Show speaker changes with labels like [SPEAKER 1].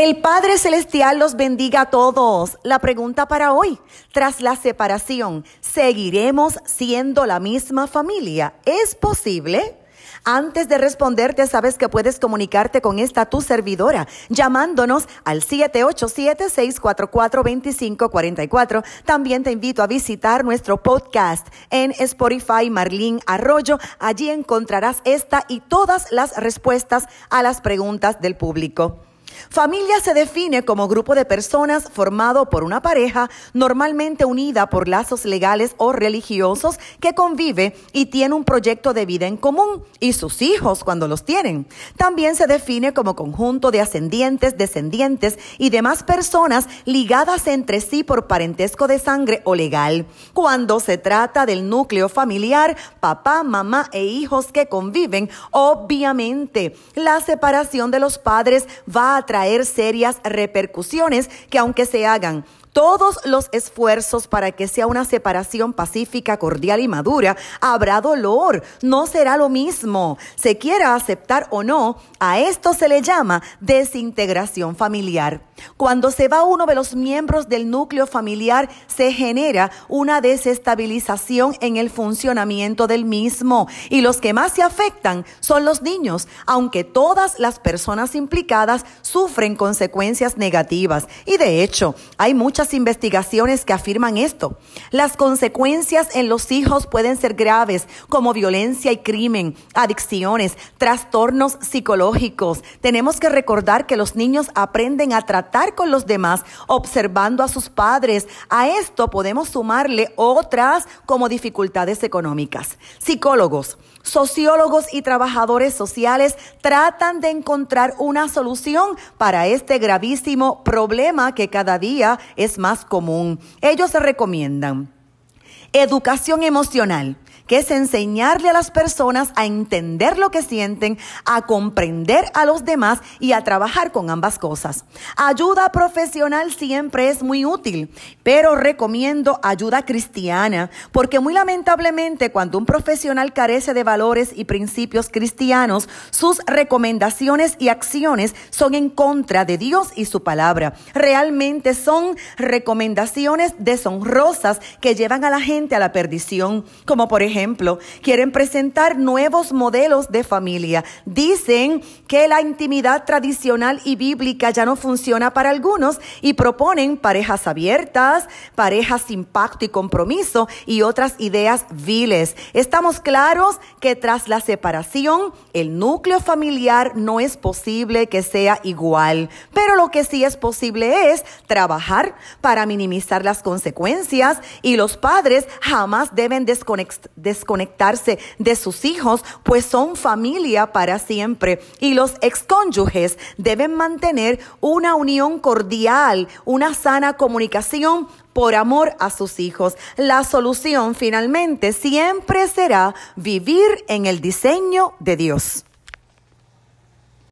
[SPEAKER 1] El Padre Celestial los bendiga a todos. La pregunta para hoy, tras la separación, ¿seguiremos siendo la misma familia? ¿Es posible? Antes de responderte, sabes que puedes comunicarte con esta tu servidora llamándonos al 787-644-2544. También te invito a visitar nuestro podcast en Spotify Marlín Arroyo. Allí encontrarás esta y todas las respuestas a las preguntas del público. Familia se define como grupo de personas formado por una pareja normalmente unida por lazos legales o religiosos que convive y tiene un proyecto de vida en común y sus hijos cuando los tienen. También se define como conjunto de ascendientes, descendientes y demás personas ligadas entre sí por parentesco de sangre o legal. Cuando se trata del núcleo familiar, papá, mamá e hijos que conviven, obviamente la separación de los padres va a traer serias repercusiones que aunque se hagan todos los esfuerzos para que sea una separación pacífica, cordial y madura, habrá dolor. No será lo mismo. Se quiera aceptar o no, a esto se le llama desintegración familiar. Cuando se va uno de los miembros del núcleo familiar, se genera una desestabilización en el funcionamiento del mismo. Y los que más se afectan son los niños, aunque todas las personas implicadas sufren consecuencias negativas. Y de hecho, hay muchas investigaciones que afirman esto. Las consecuencias en los hijos pueden ser graves, como violencia y crimen, adicciones, trastornos psicológicos. Tenemos que recordar que los niños aprenden a tratar con los demás observando a sus padres. A esto podemos sumarle otras como dificultades económicas. Psicólogos, sociólogos y trabajadores sociales tratan de encontrar una solución para este gravísimo problema que cada día es más común. Ellos se recomiendan educación emocional que es enseñarle a las personas a entender lo que sienten, a comprender a los demás y a trabajar con ambas cosas. Ayuda profesional siempre es muy útil, pero recomiendo ayuda cristiana, porque muy lamentablemente cuando un profesional carece de valores y principios cristianos, sus recomendaciones y acciones son en contra de Dios y su palabra. Realmente son recomendaciones deshonrosas que llevan a la gente a la perdición, como por ejemplo, quieren presentar nuevos modelos de familia. Dicen que la intimidad tradicional y bíblica ya no funciona para algunos y proponen parejas abiertas, parejas sin pacto y compromiso y otras ideas viles. Estamos claros que tras la separación, el núcleo familiar no es posible que sea igual, pero lo que sí es posible es trabajar para minimizar las consecuencias y los padres jamás deben desconectar desconectarse de sus hijos, pues son familia para siempre. Y los excónyuges deben mantener una unión cordial, una sana comunicación por amor a sus hijos. La solución finalmente siempre será vivir en el diseño de Dios.